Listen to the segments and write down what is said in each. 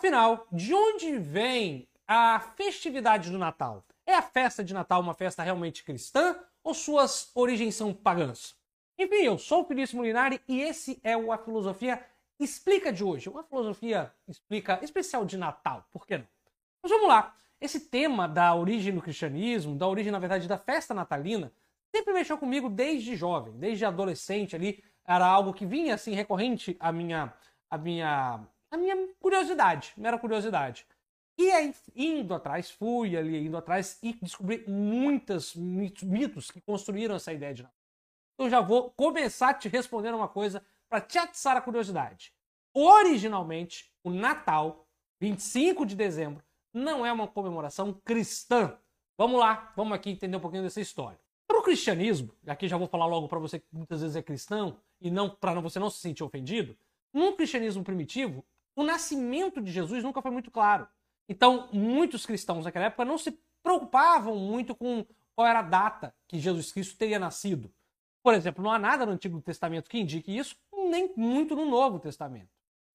Afinal, de onde vem a festividade do Natal? É a festa de Natal uma festa realmente cristã ou suas origens são pagãs? Enfim, eu sou o Felício Molinari e esse é o A Filosofia Explica de hoje. Uma filosofia explica especial de Natal, por que não? Mas vamos lá. Esse tema da origem do cristianismo, da origem, na verdade, da festa natalina, sempre mexeu comigo desde jovem, desde adolescente ali. Era algo que vinha assim recorrente à minha, à minha, à minha curiosidade, mera curiosidade. E aí, indo atrás, fui ali indo atrás e descobri muitos mitos que construíram essa ideia de Natal. Então já vou começar te respondendo uma coisa para te atiçar a curiosidade. Originalmente, o Natal, 25 de dezembro, não é uma comemoração cristã. Vamos lá, vamos aqui entender um pouquinho dessa história. Para o cristianismo, aqui já vou falar logo para você que muitas vezes é cristão e não para você não se sentir ofendido, no cristianismo primitivo, o nascimento de Jesus nunca foi muito claro. Então, muitos cristãos naquela época não se preocupavam muito com qual era a data que Jesus Cristo teria nascido. Por exemplo, não há nada no Antigo Testamento que indique isso, nem muito no Novo Testamento.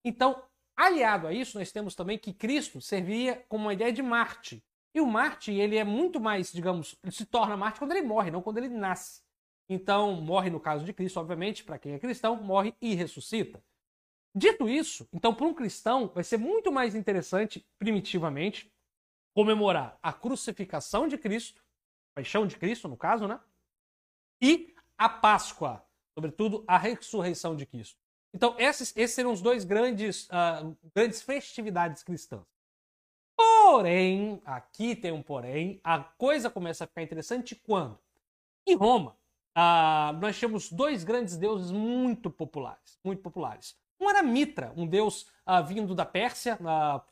Então, aliado a isso, nós temos também que Cristo servia como uma ideia de Marte. E o Marte, ele é muito mais, digamos, ele se torna Marte quando ele morre, não quando ele nasce. Então, morre no caso de Cristo, obviamente, para quem é cristão, morre e ressuscita. Dito isso, então, para um cristão, vai ser muito mais interessante, primitivamente, comemorar a crucificação de Cristo, paixão de Cristo, no caso, né? E a Páscoa, sobretudo a ressurreição de Cristo. Então, esses, esses seriam os dois grandes, uh, grandes festividades cristãs. Porém, aqui tem um porém, a coisa começa a ficar interessante quando? Em Roma, uh, nós temos dois grandes deuses muito populares, muito populares. Um era Mitra, um deus uh, vindo da Pérsia,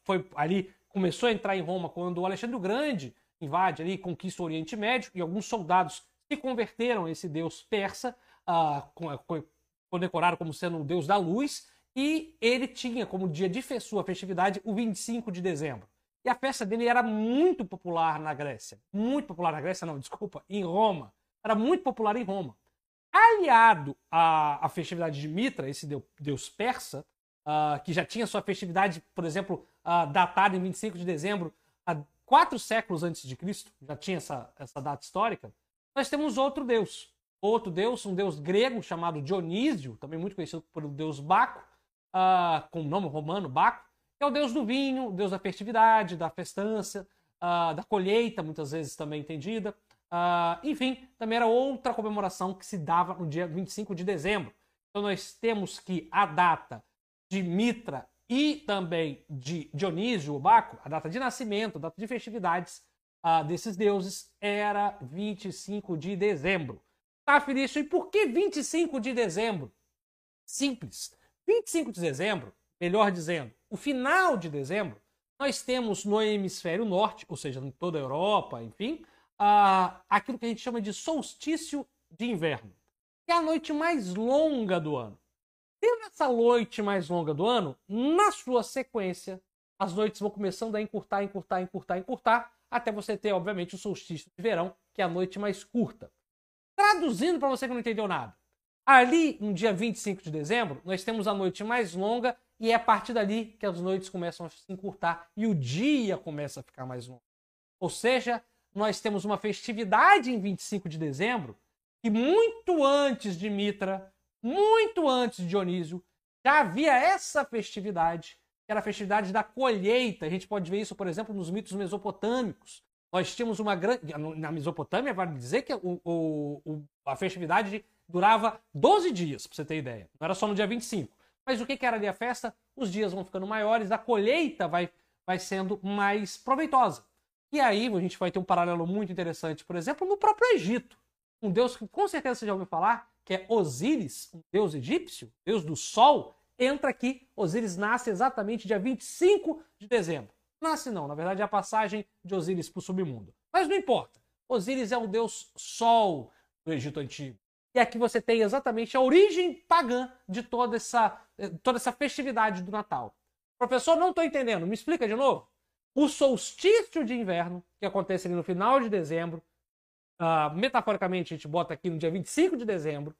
foi ali começou a entrar em Roma quando o Alexandre o Grande invade ali, conquista o Oriente Médio e alguns soldados se converteram a esse deus persa uh, condecorado como sendo o deus da luz, e ele tinha como dia de sua festividade o 25 de dezembro. E a festa dele era muito popular na Grécia. Muito popular na Grécia, não, desculpa, em Roma. Era muito popular em Roma. Aliado à, à festividade de Mitra, esse deus, persa, uh, que já tinha sua festividade, por exemplo, uh, datada em 25 de dezembro, há quatro séculos antes de Cristo, já tinha essa, essa data histórica, nós temos outro deus, outro deus, um deus grego chamado Dionísio, também muito conhecido pelo deus Baco, uh, com o nome romano Baco, que é o deus do vinho, o deus da festividade, da festança, da colheita, muitas vezes também entendida. Uh, enfim, também era outra comemoração que se dava no dia 25 de dezembro. Então nós temos que a data de Mitra e também de Dionísio, o Baco, a data de nascimento, a data de festividades uh, desses deuses era 25 de dezembro. Tá, Felício, e por que 25 de dezembro? Simples. 25 de dezembro, melhor dizendo, o final de dezembro, nós temos no hemisfério norte, ou seja, em toda a Europa, enfim, uh, aquilo que a gente chama de solstício de inverno, que é a noite mais longa do ano. Tendo essa noite mais longa do ano, na sua sequência, as noites vão começando a encurtar, encurtar, encurtar, encurtar, até você ter, obviamente, o solstício de verão, que é a noite mais curta. Traduzindo para você que não entendeu nada. Ali, no dia 25 de dezembro, nós temos a noite mais longa e é a partir dali que as noites começam a se encurtar e o dia começa a ficar mais longo. Ou seja, nós temos uma festividade em 25 de dezembro que muito antes de Mitra, muito antes de Dionísio, já havia essa festividade, que era a festividade da colheita. A gente pode ver isso, por exemplo, nos mitos mesopotâmicos. Nós tínhamos uma grande. Na Mesopotâmia, vale dizer que o, o, a festividade durava 12 dias, para você ter ideia. Não era só no dia 25. Mas o que, que era ali a festa? Os dias vão ficando maiores, a colheita vai, vai sendo mais proveitosa. E aí a gente vai ter um paralelo muito interessante, por exemplo, no próprio Egito. Um deus que com certeza você já ouviu falar, que é Osíris, um deus egípcio, deus do sol, entra aqui. Osíris nasce exatamente dia 25 de dezembro. Nasce não, na verdade é a passagem de Osíris para o submundo. Mas não importa. Osíris é o deus Sol do Egito Antigo. E aqui você tem exatamente a origem pagã de toda essa, eh, toda essa festividade do Natal. Professor, não estou entendendo. Me explica de novo. O solstício de inverno, que acontece ali no final de dezembro, uh, metaforicamente a gente bota aqui no dia 25 de dezembro,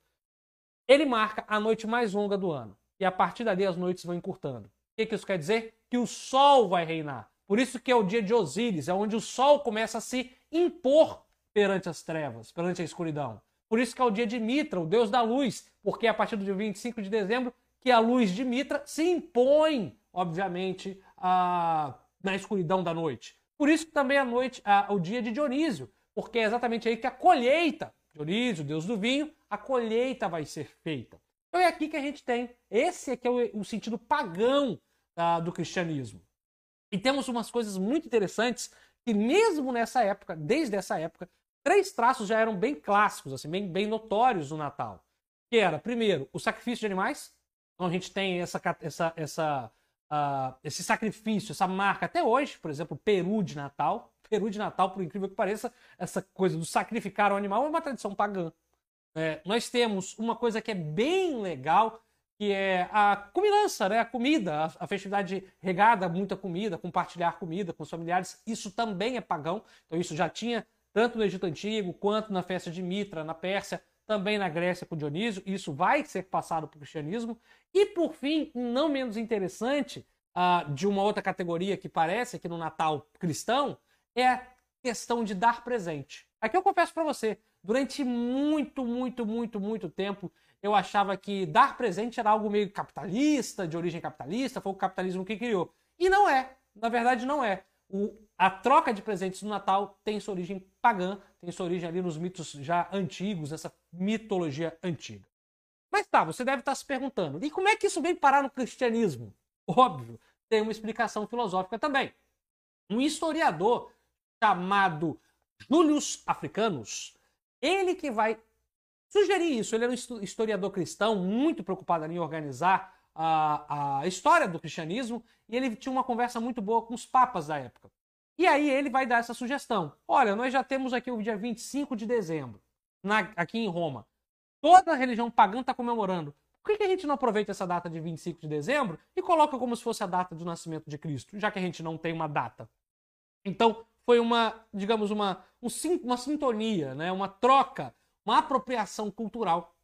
ele marca a noite mais longa do ano. E a partir dali as noites vão encurtando. O que, que isso quer dizer? que o sol vai reinar. Por isso que é o dia de Osíris, é onde o sol começa a se impor perante as trevas, perante a escuridão. Por isso que é o dia de Mitra, o deus da luz, porque é a partir do dia 25 de dezembro que a luz de Mitra se impõe, obviamente, a... na escuridão da noite. Por isso que também a noite, a... o dia de Dionísio, porque é exatamente aí que a colheita, Dionísio, deus do vinho, a colheita vai ser feita. Então é aqui que a gente tem, esse aqui é o, o sentido pagão ah, do cristianismo. E temos umas coisas muito interessantes que mesmo nessa época, desde essa época, três traços já eram bem clássicos, assim, bem, bem notórios no Natal. Que era, primeiro, o sacrifício de animais. Então a gente tem essa, essa, essa, uh, esse sacrifício, essa marca até hoje, por exemplo, peru de Natal. Peru de Natal, por incrível que pareça, essa coisa do sacrificar o animal é uma tradição pagã. É, nós temos uma coisa que é bem legal, que é a comilança, né? a comida, a, festividade regada, muita comida, compartilhar comida com os familiares, isso também é pagão. Então isso já tinha tanto no Egito Antigo, quanto na festa de Mitra, na Pérsia, também na Grécia com Dionísio, isso vai ser passado para o cristianismo. E por fim, não menos interessante, uh, de uma outra categoria que parece aqui no Natal cristão, é a questão de dar presente. Aqui eu confesso para você, durante muito, muito, muito, muito tempo, eu achava que dar presente era algo meio capitalista, de origem capitalista, foi o capitalismo que criou. E não é. Na verdade, não é. O, a troca de presentes no Natal tem sua origem pagã, tem sua origem ali nos mitos já antigos, essa mitologia antiga. Mas tá, você deve estar se perguntando, e como é que isso vem parar no cristianismo? Óbvio, tem uma explicação filosófica também. Um historiador chamado Julius Africanus, ele que vai sugerir isso. Ele era um historiador cristão, muito preocupado em organizar a, a história do cristianismo, e ele tinha uma conversa muito boa com os papas da época. E aí ele vai dar essa sugestão. Olha, nós já temos aqui o dia 25 de dezembro, na, aqui em Roma. Toda a religião pagã está comemorando. Por que, que, a gente não aproveita essa data de 25 de dezembro e coloca como se fosse a data do nascimento de Cristo, já que a gente não tem uma data? Então, foi uma, digamos, uma, uma sintonia, né? uma troca, uma apropriação cultural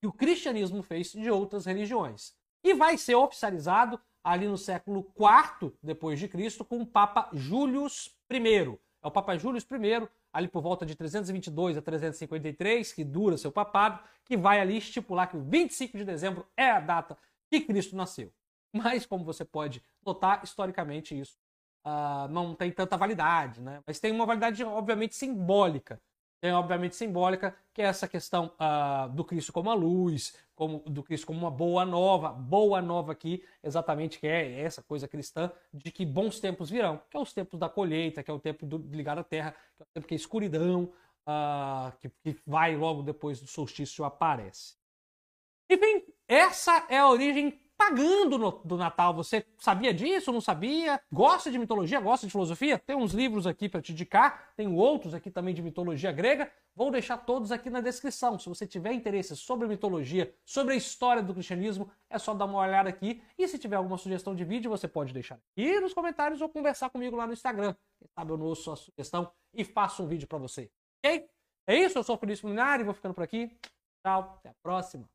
que o cristianismo fez de outras religiões. E vai ser oficializado ali no século IV depois de Cristo com o Papa Július I. É o Papa Július I, ali por volta de 322 a 353, que dura seu papado, que vai ali estipular que o 25 de dezembro é a data que Cristo nasceu. Mas, como você pode notar, historicamente isso uh, não tem tanta validade, né? Mas tem uma validade, obviamente, simbólica tem obviamente simbólica, que é essa questão uh, do Cristo como a luz, como, do Cristo como uma boa nova, boa nova aqui, exatamente que é essa coisa cristã de que bons tempos virão, que é os tempos da colheita, que é o tempo do, ligado à terra, que é o tempo que a escuridão, uh, que, que vai logo depois do solstício aparece. Enfim, essa é a origem pagando no, do Natal. Você sabia disso? Não sabia? Gosta de mitologia? Gosta de filosofia? Tem uns livros aqui para te indicar, tem outros aqui também de mitologia grega. Vou deixar todos aqui na descrição. Se você tiver interesse sobre mitologia, sobre a história do cristianismo, é só dar uma olhada aqui. E se tiver alguma sugestão de vídeo, você pode deixar aqui nos comentários ou conversar comigo lá no Instagram. Quem sabe eu não ouço a sugestão e faço um vídeo para você. Ok? É isso, eu sou o Felício Luminari, vou ficando por aqui. Tchau, até a próxima.